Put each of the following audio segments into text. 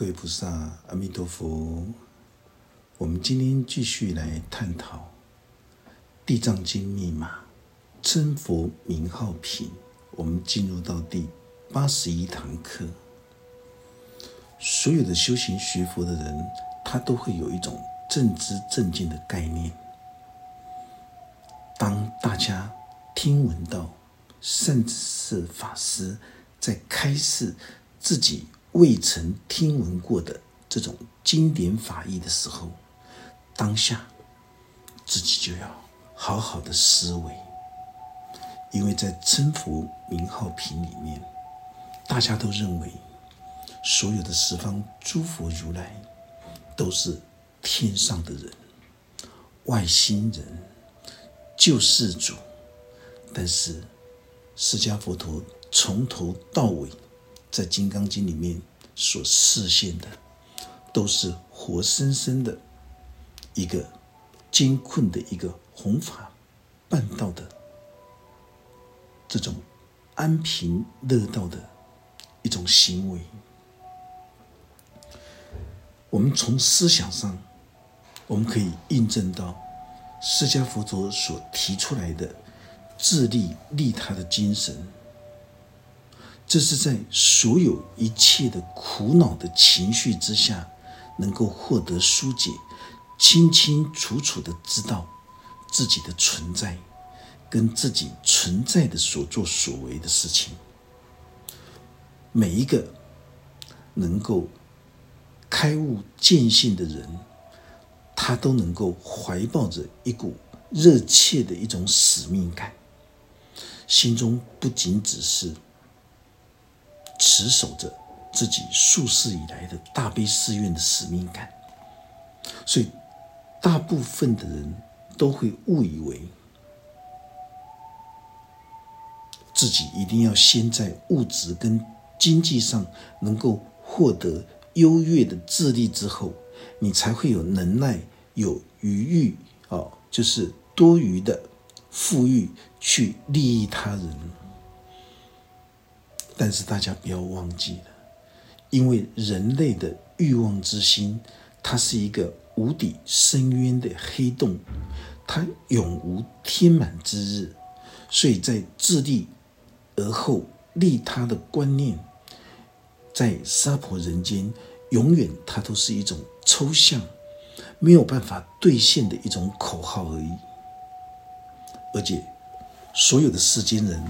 各位菩萨，阿弥陀佛。我们今天继续来探讨《地藏经》密码真佛名号品。我们进入到第八十一堂课。所有的修行学佛的人，他都会有一种正知正见的概念。当大家听闻到甚至是法师在开示自己。未曾听闻过的这种经典法义的时候，当下自己就要好好的思维，因为在称佛名号品里面，大家都认为所有的十方诸佛如来都是天上的人、外星人、救世主，但是释迦佛陀从头到尾。在《金刚经》里面所示现的，都是活生生的一个艰困的一个弘法办道的这种安贫乐道的一种行为。我们从思想上，我们可以印证到释迦佛陀所提出来的自利利他的精神。这是在所有一切的苦恼的情绪之下，能够获得疏解，清清楚楚的知道自己的存在，跟自己存在的所作所为的事情。每一个能够开悟见性的人，他都能够怀抱着一股热切的一种使命感，心中不仅只是。持守着自己数世以来的大悲寺院的使命感，所以大部分的人都会误以为自己一定要先在物质跟经济上能够获得优越的智力之后，你才会有能耐、有余裕哦，就是多余的富裕去利益他人。但是大家不要忘记了，因为人类的欲望之心，它是一个无底深渊的黑洞，它永无天满之日。所以在自利而后利他的观念，在娑婆人间，永远它都是一种抽象，没有办法兑现的一种口号而已。而且，所有的世间人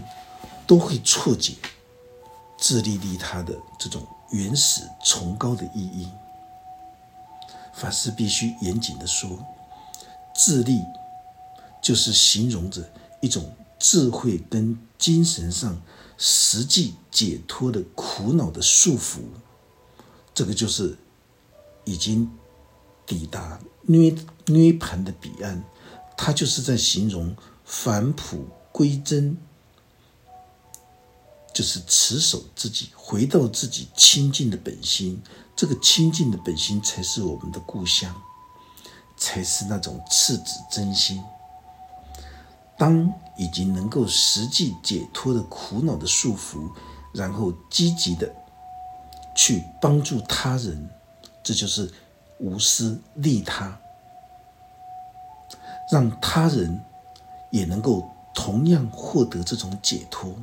都会错解。自利利他的这种原始崇高的意义，法师必须严谨的说，自利就是形容着一种智慧跟精神上实际解脱的苦恼的束缚，这个就是已经抵达涅涅盘的彼岸，他就是在形容返璞归真。就是持守自己，回到自己清净的本心。这个清净的本心才是我们的故乡，才是那种赤子真心。当已经能够实际解脱的苦恼的束缚，然后积极的去帮助他人，这就是无私利他，让他人也能够同样获得这种解脱。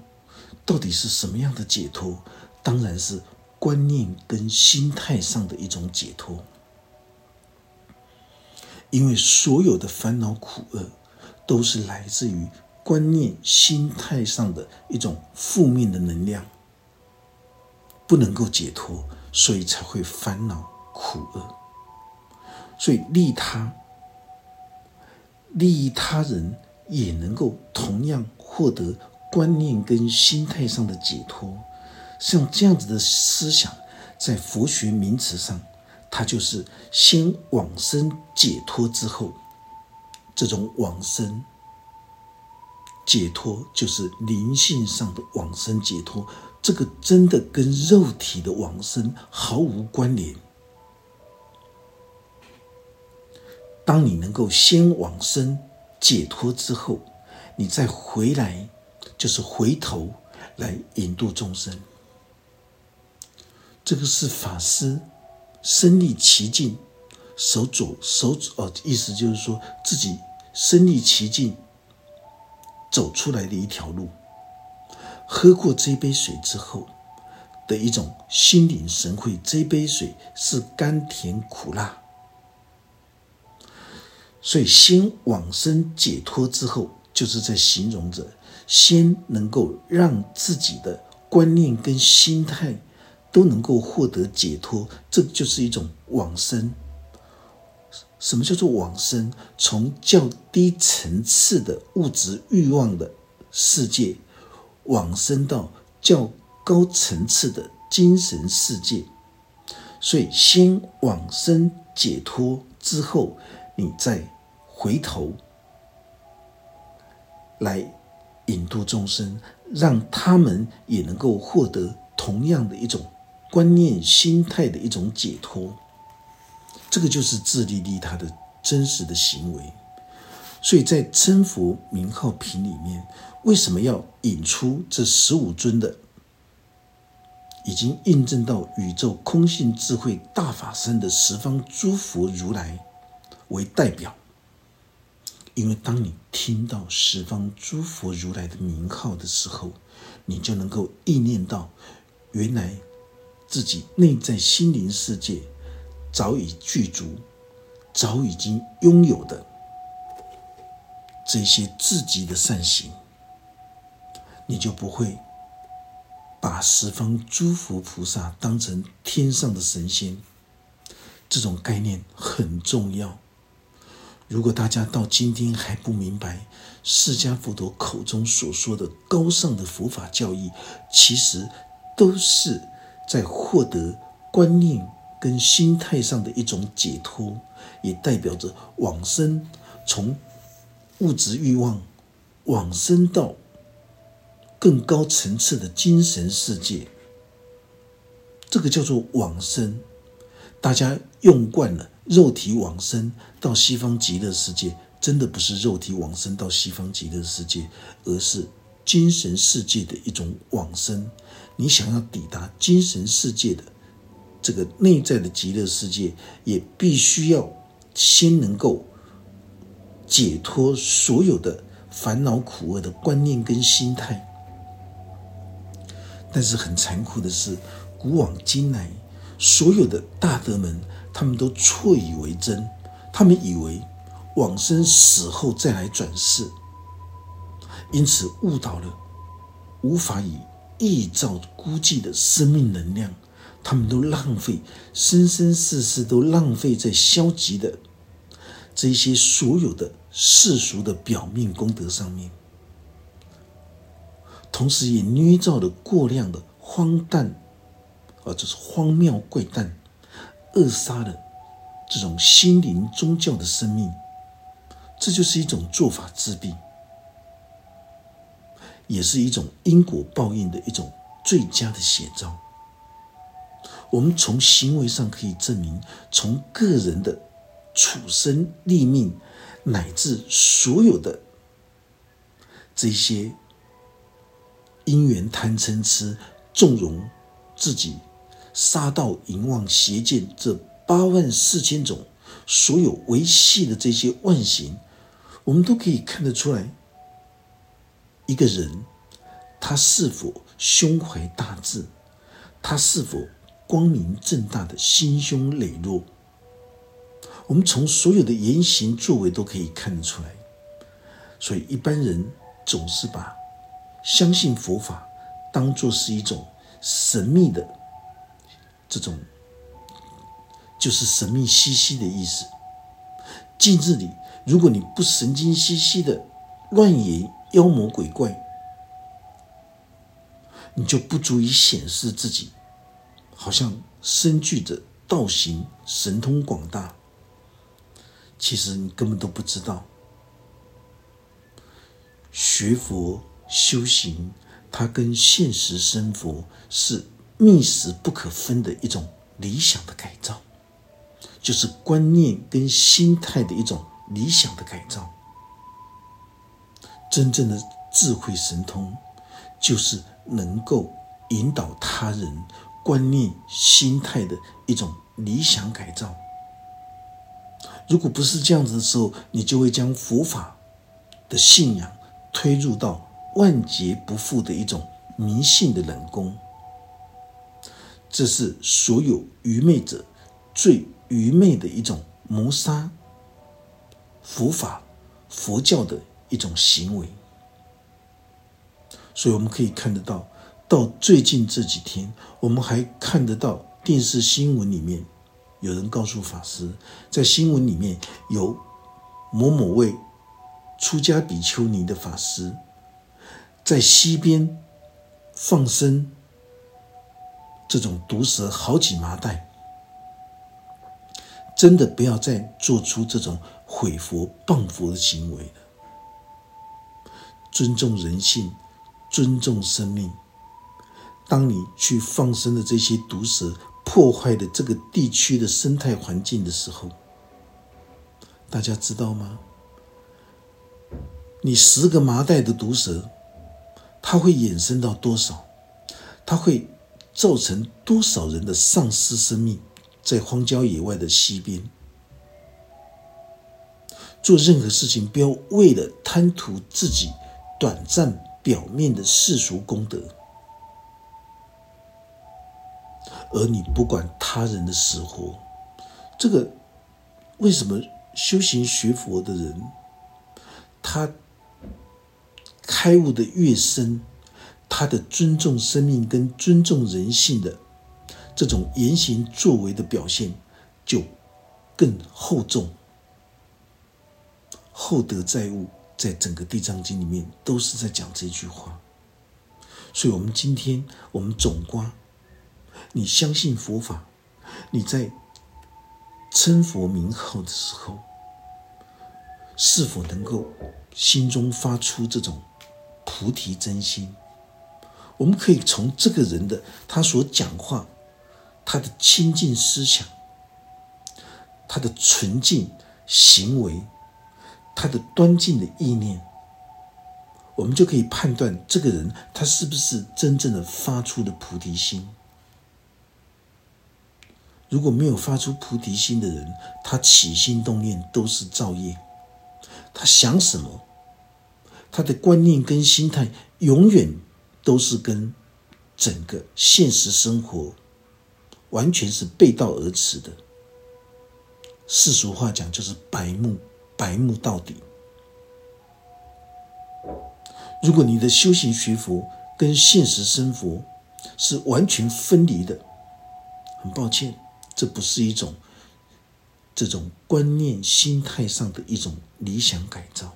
到底是什么样的解脱？当然是观念跟心态上的一种解脱。因为所有的烦恼苦厄，都是来自于观念、心态上的一种负面的能量，不能够解脱，所以才会烦恼苦厄。所以利他、利益他人，也能够同样获得。观念跟心态上的解脱，像这样子的思想，在佛学名词上，它就是先往生解脱之后，这种往生解脱就是灵性上的往生解脱，这个真的跟肉体的往生毫无关联。当你能够先往生解脱之后，你再回来。就是回头来引渡众生，这个是法师身历其境，手走手哦，意思就是说自己身历其境走出来的一条路。喝过这杯水之后的一种心领神会，这杯水是甘甜苦辣。所以，先往生解脱之后，就是在形容着先能够让自己的观念跟心态都能够获得解脱，这就是一种往生。什么叫做往生？从较低层次的物质欲望的世界。往生到较高层次的精神世界，所以先往生解脱之后，你再回头来引渡众生，让他们也能够获得同样的一种观念心态的一种解脱。这个就是自利利他的真实的行为。所以在称佛名号品里面。为什么要引出这十五尊的已经印证到宇宙空性智慧大法身的十方诸佛如来为代表？因为当你听到十方诸佛如来的名号的时候，你就能够意念到，原来自己内在心灵世界早已具足，早已经拥有的这些自己的善行。你就不会把十方诸佛菩萨当成天上的神仙，这种概念很重要。如果大家到今天还不明白释迦佛陀口中所说的高尚的佛法教义，其实都是在获得观念跟心态上的一种解脱，也代表着往生，从物质欲望往生到。更高层次的精神世界，这个叫做往生。大家用惯了肉体往生到西方极乐世界，真的不是肉体往生到西方极乐世界，而是精神世界的一种往生。你想要抵达精神世界的这个内在的极乐世界，也必须要先能够解脱所有的烦恼苦厄的观念跟心态。但是很残酷的是，古往今来，所有的大德们，他们都错以为真，他们以为往生死后再来转世，因此误导了无法以臆造估计的生命能量，他们都浪费生生世世都浪费在消极的这些所有的世俗的表面功德上面。同时也捏造了过量的荒诞，啊，就是荒谬怪诞，扼杀了这种心灵宗教的生命，这就是一种做法治病，也是一种因果报应的一种最佳的写照。我们从行为上可以证明，从个人的处身立命，乃至所有的这些。因缘贪嗔痴，纵容自己杀盗淫妄邪见这八万四千种所有维系的这些万行，我们都可以看得出来，一个人他是否胸怀大志，他是否光明正大的心胸磊落，我们从所有的言行作为都可以看得出来。所以一般人总是把。相信佛法，当做是一种神秘的这种，就是神秘兮兮的意思。近日里，如果你不神经兮兮的乱言妖魔鬼怪，你就不足以显示自己好像身具着道行、神通广大。其实你根本都不知道学佛。修行，它跟现实生活是密实不可分的一种理想的改造，就是观念跟心态的一种理想的改造。真正的智慧神通，就是能够引导他人观念、心态的一种理想改造。如果不是这样子的时候，你就会将佛法的信仰推入到万劫不复的一种迷信的冷宫。这是所有愚昧者最愚昧的一种谋杀佛法、佛教的一种行为。所以我们可以看得到。到最近这几天，我们还看得到电视新闻里面有人告诉法师，在新闻里面有某某位出家比丘尼的法师在溪边放生这种毒蛇好几麻袋，真的不要再做出这种毁佛谤佛的行为了。尊重人性，尊重生命。当你去放生的这些毒蛇，破坏的这个地区的生态环境的时候，大家知道吗？你十个麻袋的毒蛇，它会衍生到多少？它会造成多少人的丧失生命？在荒郊野外的溪边，做任何事情不要为了贪图自己短暂表面的世俗功德。而你不管他人的死活，这个为什么修行学佛的人，他开悟的越深，他的尊重生命跟尊重人性的这种言行作为的表现就更厚重，厚德载物，在整个地藏经里面都是在讲这句话。所以，我们今天我们总观。你相信佛法，你在称佛名号的时候，是否能够心中发出这种菩提真心？我们可以从这个人的他所讲话，他的清净思想，他的纯净行为，他的端净的意念，我们就可以判断这个人他是不是真正的发出的菩提心。如果没有发出菩提心的人，他起心动念都是造业。他想什么，他的观念跟心态永远都是跟整个现实生活完全是背道而驰的。世俗话讲就是白目，白目到底。如果你的修行学佛跟现实生活是完全分离的，很抱歉。这不是一种这种观念、心态上的一种理想改造，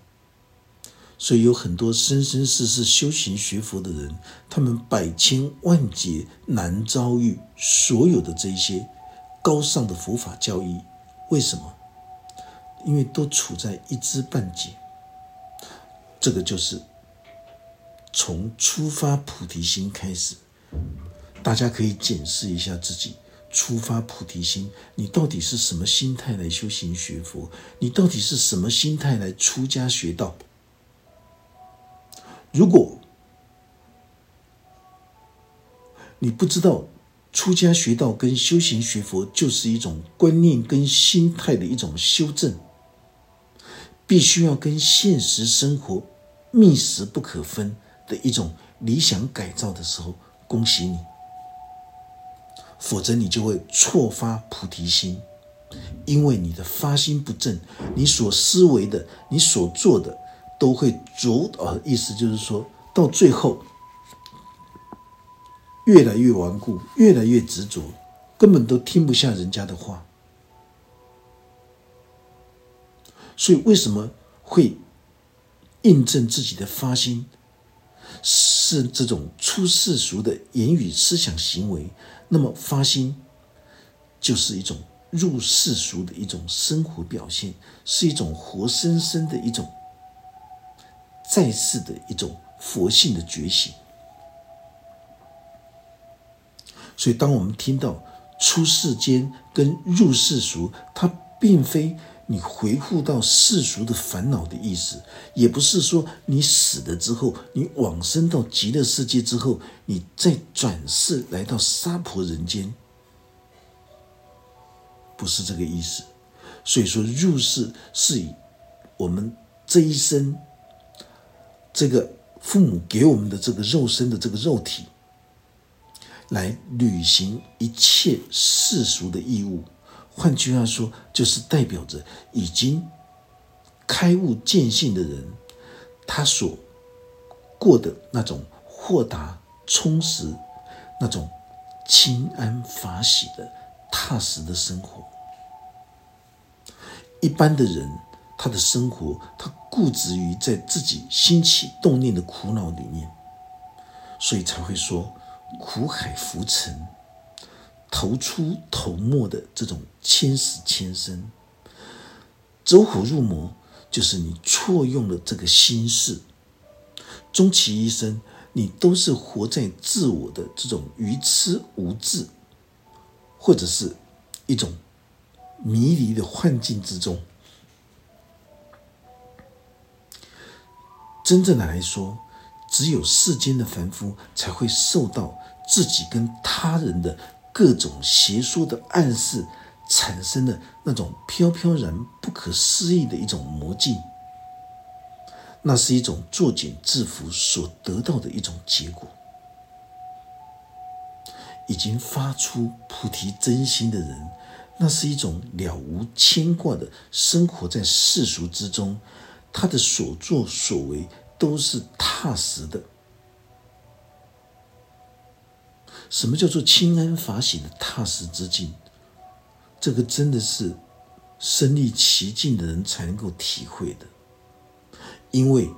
所以有很多生生世世修行学佛的人，他们百千万劫难遭遇所有的这些高尚的佛法教义。为什么？因为都处在一知半解。这个就是从出发菩提心开始，大家可以检视一下自己。出发菩提心，你到底是什么心态来修行学佛？你到底是什么心态来出家学道？如果你不知道出家学道跟修行学佛就是一种观念跟心态的一种修正，必须要跟现实生活密实不可分的一种理想改造的时候，恭喜你。否则你就会错发菩提心，因为你的发心不正，你所思维的、你所做的，都会着啊。意思就是说到最后，越来越顽固，越来越执着，根本都听不下人家的话。所以为什么会印证自己的发心是这种出世俗的言语、思想、行为？那么发心就是一种入世俗的一种生活表现，是一种活生生的一种在世的一种佛性的觉醒。所以，当我们听到出世间跟入世俗，它并非你回复到世俗的烦恼的意思，也不是说你死了之后，你往生到极乐世界之后，你再转世来到娑婆人间，不是这个意思。所以说，入世是以我们这一生，这个父母给我们的这个肉身的这个肉体，来履行一切世俗的义务。换句话说，就是代表着已经开悟见性的人，他所过的那种豁达充实、那种清安法喜的踏实的生活。一般的人，他的生活，他固执于在自己兴起动念的苦恼里面，所以才会说苦海浮沉。头出头没的这种千死千生，走火入魔，就是你错用了这个心事，终其一生，你都是活在自我的这种愚痴无智，或者是一种迷离的幻境之中。真正的来说，只有世间的凡夫才会受到自己跟他人的。各种邪说的暗示，产生的那种飘飘然、不可思议的一种魔境，那是一种作茧自缚所得到的一种结果。已经发出菩提真心的人，那是一种了无牵挂的生活在世俗之中，他的所作所为都是踏实的。什么叫做清安法喜的踏实之境？这个真的是身历其境的人才能够体会的。因为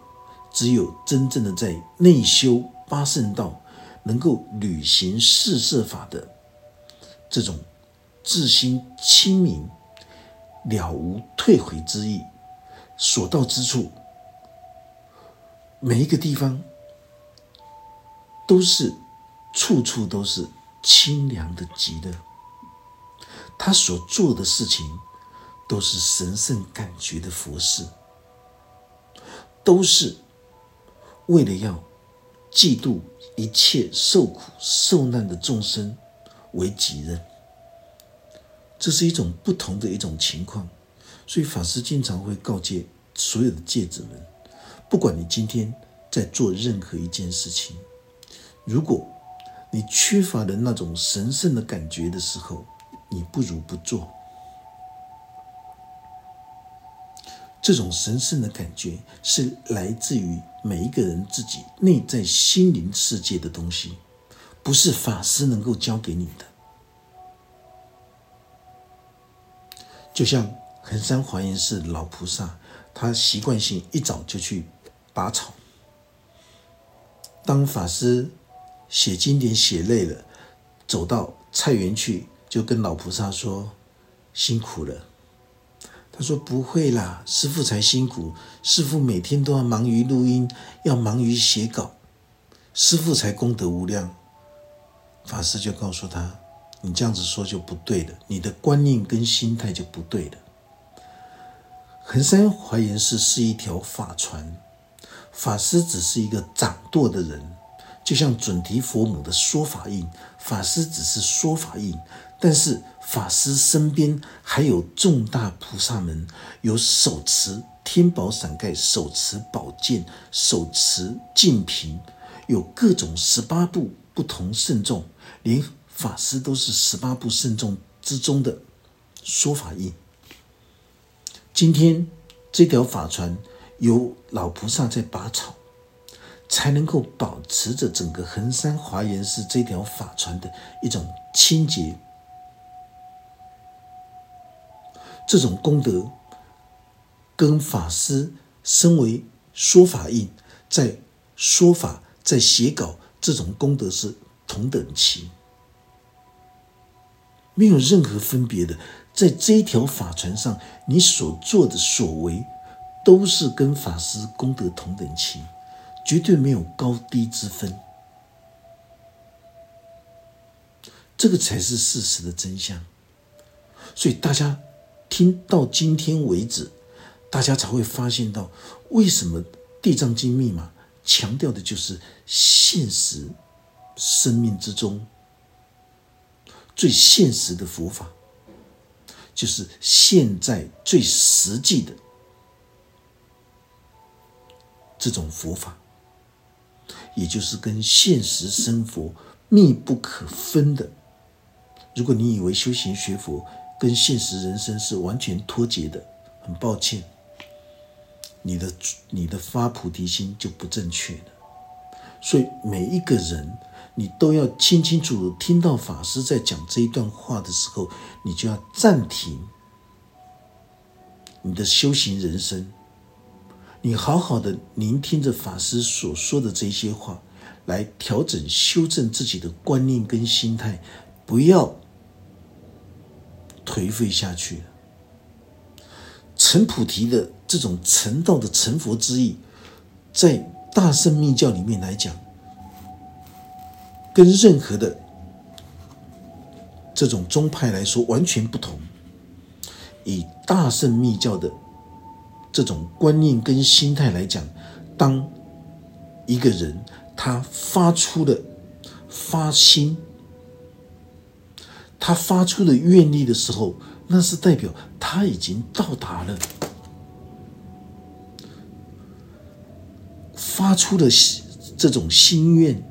只有真正的在内修八圣道，能够履行四摄法的这种自心清明、了无退回之意，所到之处，每一个地方都是。处处都是清凉的极乐，他所做的事情都是神圣感觉的佛事，都是为了要嫉妒一切受苦受难的众生为己任。这是一种不同的一种情况，所以法师经常会告诫所有的戒子们：，不管你今天在做任何一件事情，如果你缺乏的那种神圣的感觉的时候，你不如不做。这种神圣的感觉是来自于每一个人自己内在心灵世界的东西，不是法师能够教给你的。就像衡山华严寺老菩萨，他习惯性一早就去拔草，当法师。写经典写累了，走到菜园去，就跟老菩萨说：“辛苦了。”他说：“不会啦，师傅才辛苦。师傅每天都要忙于录音，要忙于写稿，师傅才功德无量。”法师就告诉他：“你这样子说就不对了，你的观念跟心态就不对了。衡山华严寺是一条法船，法师只是一个掌舵的人。”就像准提佛母的说法印，法师只是说法印，但是法师身边还有重大菩萨们，有手持天宝伞盖、手持宝剑、手持净瓶，有各种十八部不同圣众，连法师都是十八部圣众之中的说法印。今天这条法船由老菩萨在拔草。才能够保持着整个恒山华严寺这条法船的一种清洁，这种功德跟法师身为说法印，在说法在写稿这种功德是同等期，没有任何分别的。在这一条法船上，你所做的所为，都是跟法师功德同等期。绝对没有高低之分，这个才是事实的真相。所以大家听到今天为止，大家才会发现到为什么《地藏经》密码强调的就是现实生命之中最现实的佛法，就是现在最实际的这种佛法，也就是跟现实生活密不可分的。如果你以为修行学佛跟现实人生是完全脱节的，很抱歉，你的你的发菩提心就不正确了。所以每一个人，你都要清清楚楚听到法师在讲这一段话的时候，你就要暂停你的修行人生，你好好的聆听着法师所说的这些话，来调整修正自己的观念跟心态，不要。颓废下去了。成菩提的这种成道的成佛之意，在大圣密教里面来讲，跟任何的这种宗派来说完全不同。以大圣密教的这种观念跟心态来讲，当一个人他发出了发心。他发出的愿力的时候，那是代表他已经到达了，发出的这种心愿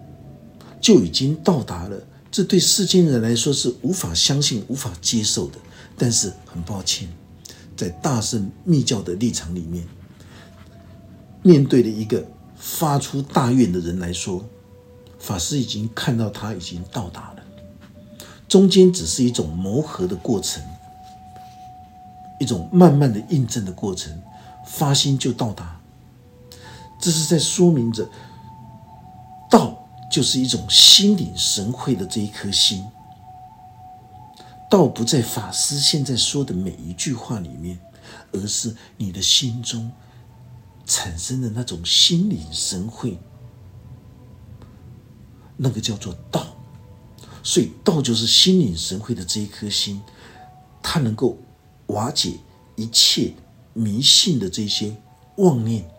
就已经到达了。这对世间人来说是无法相信、无法接受的。但是很抱歉，在大圣密教的立场里面，面对的一个发出大愿的人来说，法师已经看到他已经到达了。中间只是一种磨合的过程，一种慢慢的印证的过程，发心就到达。这是在说明着，道就是一种心领神会的这一颗心。道不在法师现在说的每一句话里面，而是你的心中产生的那种心领神会，那个叫做道。所以道就是心领神会的这一颗心，它能够瓦解一切迷信的这些妄念，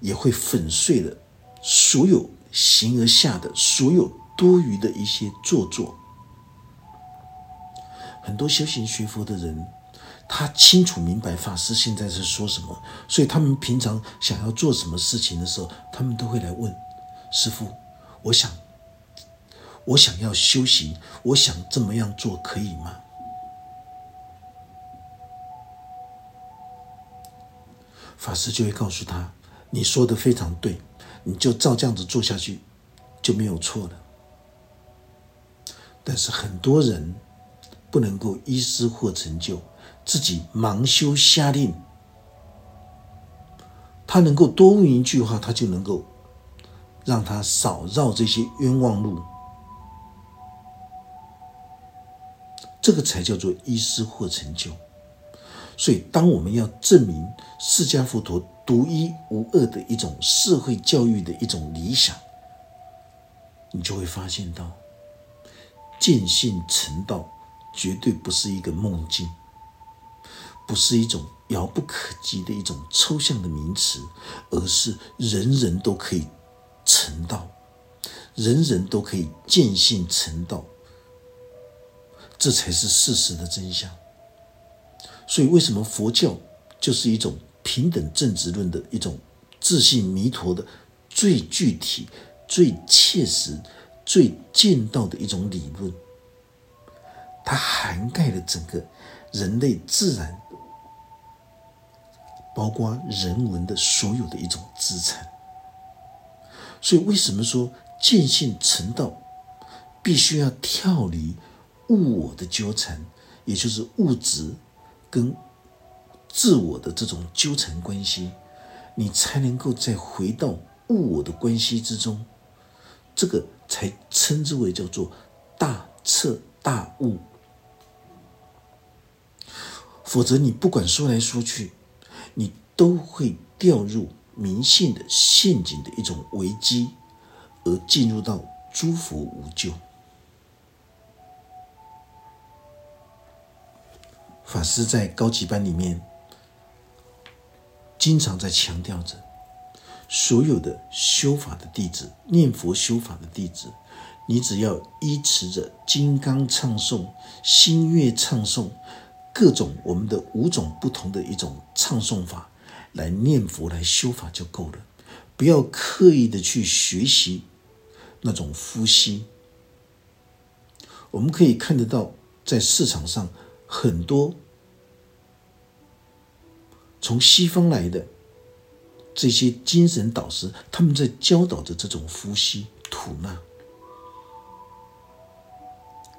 也会粉碎了所有形而下的所有多余的一些做作。很多修行学佛的人，他清楚明白法师现在是说什么，所以他们平常想要做什么事情的时候，他们都会来问师傅：“我想。”我想要修行，我想这么样做可以吗？法师就会告诉他：“你说的非常对，你就照这样子做下去，就没有错了。”但是很多人不能够依师或成就，自己盲修瞎练。他能够多问一句话，他就能够让他少绕这些冤枉路。这个才叫做依师或成就。所以，当我们要证明释迦佛陀独一无二的一种社会教育的一种理想，你就会发现到，见性成道绝对不是一个梦境，不是一种遥不可及的一种抽象的名词，而是人人都可以成道，人人都可以见性成道。这才是事实的真相。所以，为什么佛教就是一种平等正直论的一种自信弥陀的最具体、最切实、最见到的一种理论？它涵盖了整个人类自然，包括人文的所有的一种资产。所以，为什么说见性成道必须要跳离？物我的纠缠，也就是物质跟自我的这种纠缠关系，你才能够再回到物我的关系之中，这个才称之为叫做大彻大悟。否则，你不管说来说去，你都会掉入迷信的陷阱的一种危机，而进入到诸佛无救。法师在高级班里面经常在强调着，所有的修法的弟子，念佛修法的弟子，你只要依持着金刚唱诵、心乐唱诵各种我们的五种不同的一种唱诵法来念佛来修法就够了，不要刻意的去学习那种呼吸。我们可以看得到，在市场上。很多从西方来的这些精神导师，他们在教导着这种呼吸吐纳。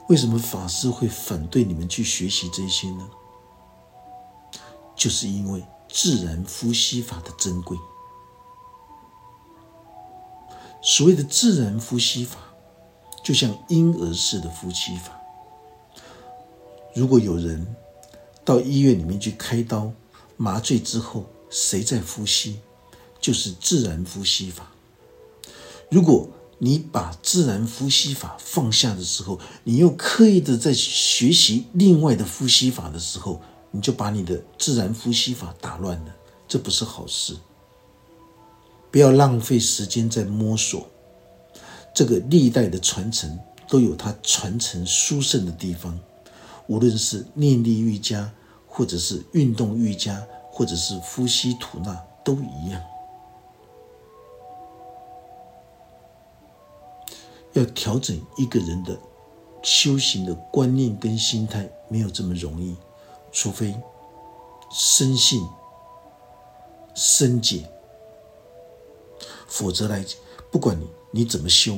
为什么法师会反对你们去学习这些呢？就是因为自然呼吸法的珍贵。所谓的自然呼吸法，就像婴儿式的呼吸法。如果有人到医院里面去开刀麻醉之后，谁在呼吸，就是自然呼吸法。如果你把自然呼吸法放下的时候，你又刻意的在学习另外的呼吸法的时候，你就把你的自然呼吸法打乱了，这不是好事。不要浪费时间在摸索，这个历代的传承都有它传承殊胜的地方。无论是念力瑜伽，或者是运动瑜伽，或者是呼吸吐纳，都一样。要调整一个人的修行的观念跟心态，没有这么容易，除非深信、深解，否则来，不管你你怎么修。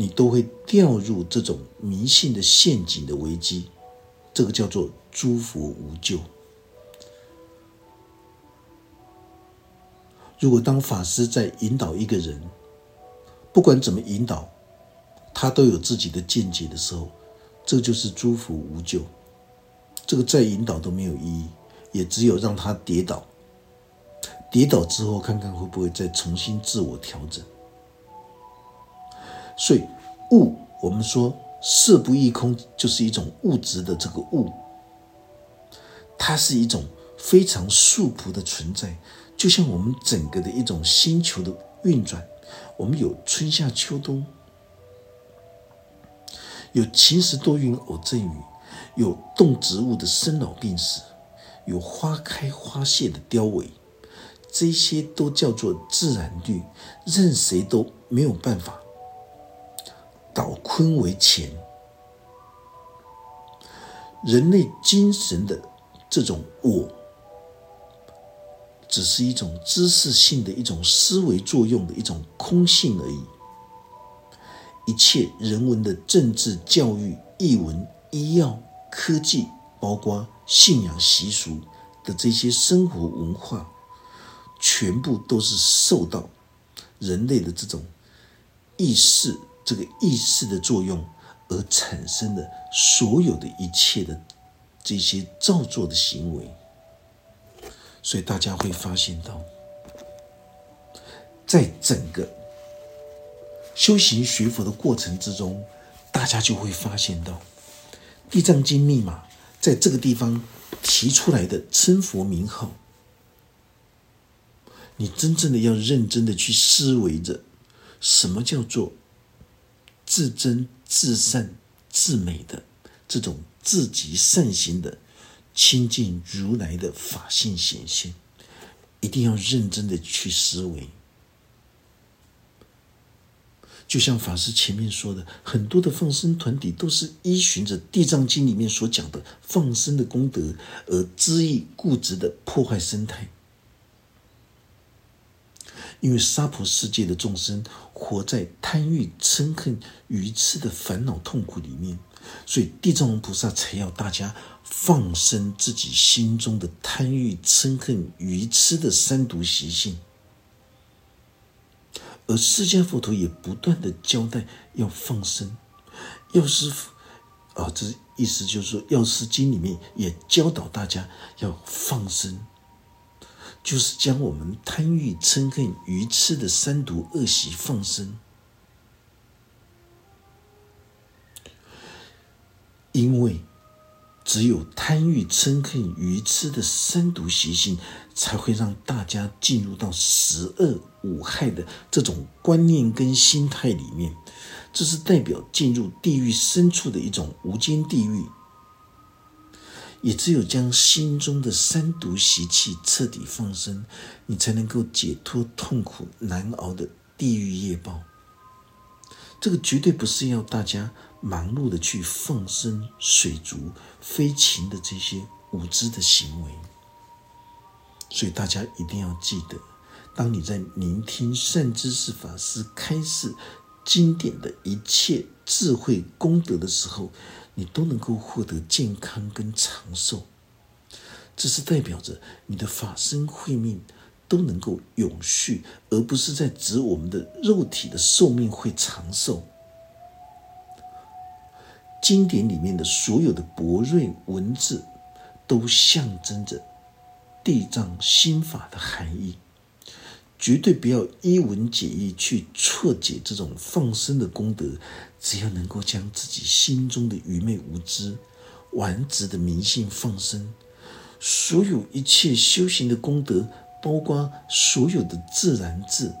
你都会掉入这种迷信的陷阱的危机，这个叫做诸佛无救。如果当法师在引导一个人，不管怎么引导，他都有自己的见解的时候，这就是诸佛无救。这个再引导都没有意义，也只有让他跌倒，跌倒之后看看会不会再重新自我调整。所以悟，我们说色不异空，就是一种物质的这个物，它是一种非常素朴的存在，就像我们整个的一种星球的运转，我们有春夏秋冬，有晴时多云偶阵雨，有动植物的生老病死，有花开花谢的凋萎，这些都叫做自然律，任谁都没有办法。倒坤为乾，人类精神的这种我，只是一种知识性的一种思维作用的一种空性而已。一切人文的政治、教育、译文、医药、科技，包括信仰习俗的这些生活文化，全部都是受到人类的这种意识。这个意识的作用而产生的所有的一切的这些造作的行为，所以大家会发现到，在整个修行学佛的过程之中，大家就会发现到，《地藏经》密码在这个地方提出来的称佛名号，你真正的要认真的去思维着，什么叫做？自真、自善、自美的这种自极善行的亲近如来的法性显现，一定要认真的去思维。就像法师前面说的，很多的放生团体都是依循着《地藏经》里面所讲的放生的功德，而恣意固执的破坏生态。因为娑婆世界的众生活在贪欲、嗔恨、愚痴的烦恼痛苦里面，所以地藏王菩萨才要大家放生自己心中的贪欲、嗔恨、愚痴的三毒习性。而释迦佛陀也不断的交代要放生，药师啊，这意思就是说，药师经里面也教导大家要放生。就是将我们贪欲、嗔恨、愚痴的三毒恶习放生，因为只有贪欲、嗔恨、愚痴的三毒习性，才会让大家进入到十恶五害的这种观念跟心态里面。这是代表进入地狱深处的一种无间地狱。也只有将心中的三毒习气彻底放生，你才能够解脱痛苦难熬的地狱业报。这个绝对不是要大家忙碌的去放生水族、飞禽的这些无知的行为。所以大家一定要记得，当你在聆听善知识法师开示经典的一切智慧功德的时候，你都能够获得健康跟长寿。这是代表着你的法身慧命。都能够永续，而不是在指我们的肉体的寿命会长寿。经典里面的所有的博瑞文字，都象征着地藏心法的含义。绝对不要一文解义去错解这种放生的功德。只要能够将自己心中的愚昧无知、顽直的迷信放生，所有一切修行的功德。包括所有的自然智，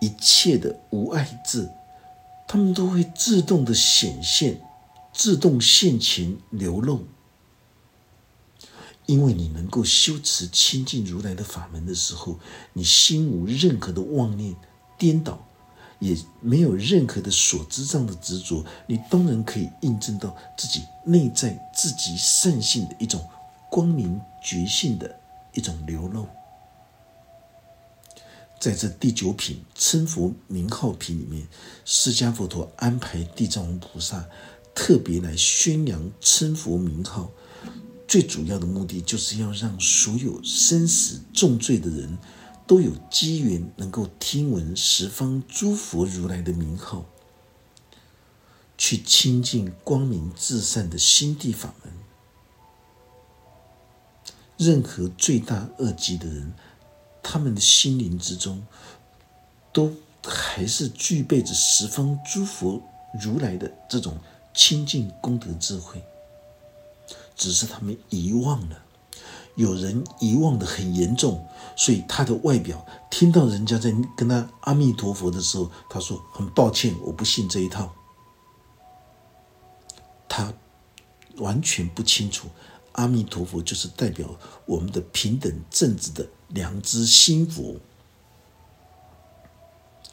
一切的无碍智，他们都会自动的显现，自动现前流露。因为你能够修持清净如来的法门的时候，你心无任何的妄念颠倒，也没有任何的所知上的执着，你当然可以印证到自己内在自己善性的一种光明觉性的一种流露。在这第九品称佛名号品里面，释迦佛陀安排地藏王菩萨特别来宣扬称佛名号，最主要的目的就是要让所有生死重罪的人都有机缘能够听闻十方诸佛如来的名号，去亲近光明至善的心地法门。任何罪大恶极的人。他们的心灵之中，都还是具备着十方诸佛如来的这种清净功德智慧，只是他们遗忘了。有人遗忘的很严重，所以他的外表听到人家在跟他阿弥陀佛的时候，他说：“很抱歉，我不信这一套。”他完全不清楚，阿弥陀佛就是代表我们的平等正直的。良知心佛，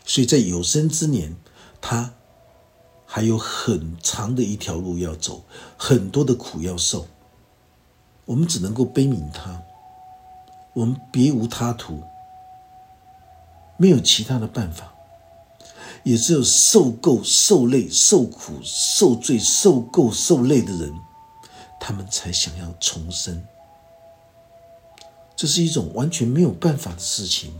所以在有生之年，他还有很长的一条路要走，很多的苦要受。我们只能够悲悯他，我们别无他途，没有其他的办法，也只有受够、受累、受苦、受罪、受够、受累的人，他们才想要重生。这是一种完全没有办法的事情，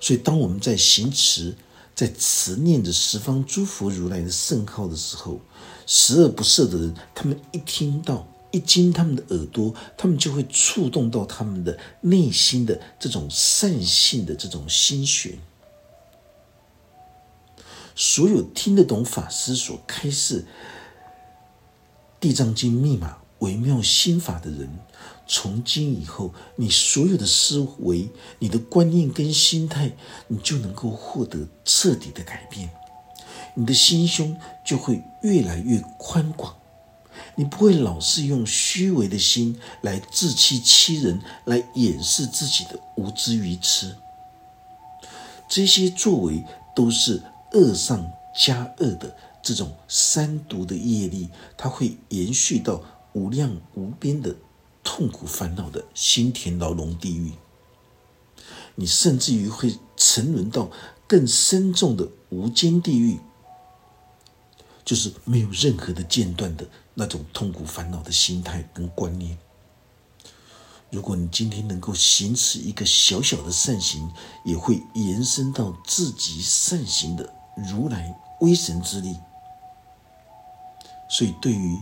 所以当我们在行持、在持念着十方诸佛如来的圣号的时候，十恶不赦的人，他们一听到、一经他们的耳朵，他们就会触动到他们的内心的这种善性的这种心弦。所有听得懂法师所开示《地藏经》密码微妙心法的人。从今以后，你所有的思维、你的观念跟心态，你就能够获得彻底的改变。你的心胸就会越来越宽广，你不会老是用虚伪的心来自欺欺人，来掩饰自己的无知愚痴。这些作为都是恶上加恶的这种三毒的业力，它会延续到无量无边的。痛苦烦恼的心田牢笼地狱，你甚至于会沉沦到更深重的无间地狱，就是没有任何的间断的那种痛苦烦恼的心态跟观念。如果你今天能够行持一个小小的善行，也会延伸到自己善行的如来威神之力。所以，对于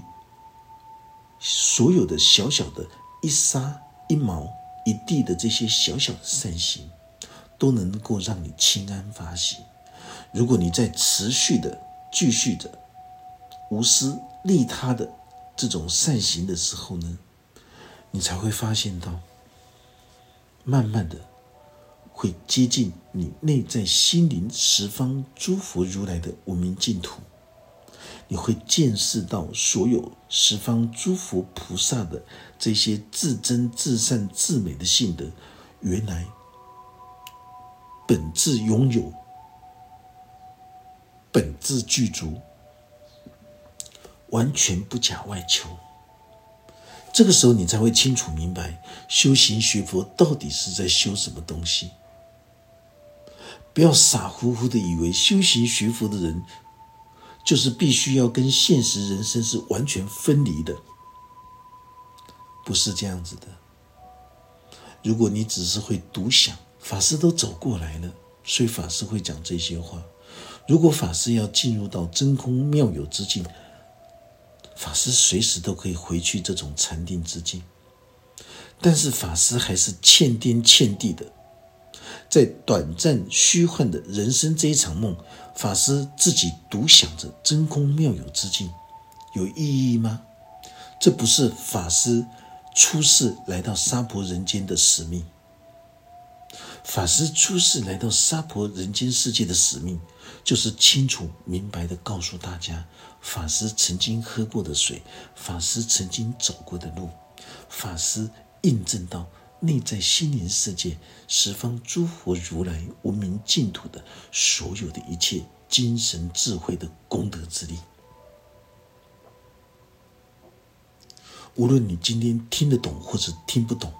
所有的小小的一沙一毛一地的这些小小的善行，都能够让你清安发喜。如果你在持续的、继续的无私利他的这种善行的时候呢，你才会发现到，慢慢的会接近你内在心灵十方诸佛如来的无名净土。你会见识到所有十方诸佛菩萨的这些至真、至善、至美的性德，原来本质拥有，本质具足，完全不假外求。这个时候，你才会清楚明白，修行学佛到底是在修什么东西。不要傻乎乎的以为修行学佛的人。就是必须要跟现实人生是完全分离的，不是这样子的。如果你只是会独享，法师都走过来了，所以法师会讲这些话。如果法师要进入到真空妙有之境，法师随时都可以回去这种禅定之境，但是法师还是欠天欠地的。在短暂虚幻的人生这一场梦，法师自己独享着真空妙有之境，有意义吗？这不是法师出世来到娑婆人间的使命。法师出世来到娑婆人间世界的使命，就是清楚明白的告诉大家：法师曾经喝过的水，法师曾经走过的路，法师印证到。内在心灵世界，十方诸佛如来无名净土的所有的一切精神智慧的功德之力，无论你今天听得懂或者听不懂，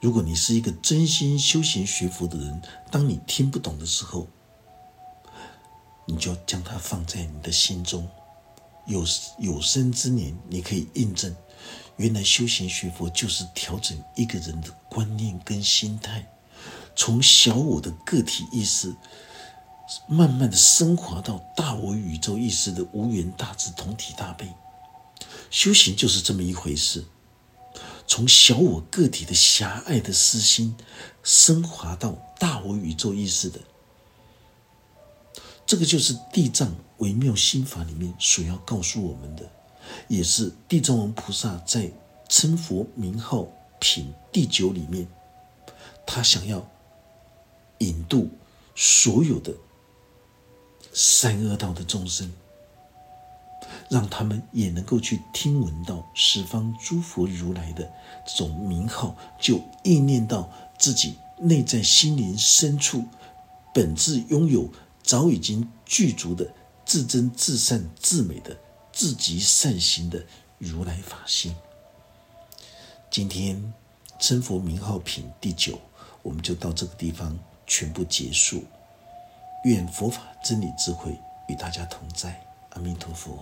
如果你是一个真心修行学佛的人，当你听不懂的时候，你就将它放在你的心中，有有生之年，你可以印证。原来修行学佛就是调整一个人的观念跟心态，从小我的个体意识，慢慢的升华到大我宇宙意识的无缘大智同体大悲。修行就是这么一回事，从小我个体的狭隘的私心，升华到大我宇宙意识的，这个就是地藏微妙心法里面所要告诉我们的。也是地藏王菩萨在称佛名号品第九里面，他想要引渡所有的三恶道的众生，让他们也能够去听闻到十方诸佛如来的这种名号，就意念到自己内在心灵深处本质拥有早已经具足的至真至善至美的。自极善行的如来法性。今天称佛名号品第九，我们就到这个地方全部结束。愿佛法真理智慧与大家同在，阿弥陀佛。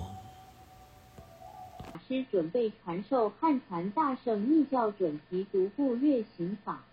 法师准备传授汉传大圣密教准提独步月行法。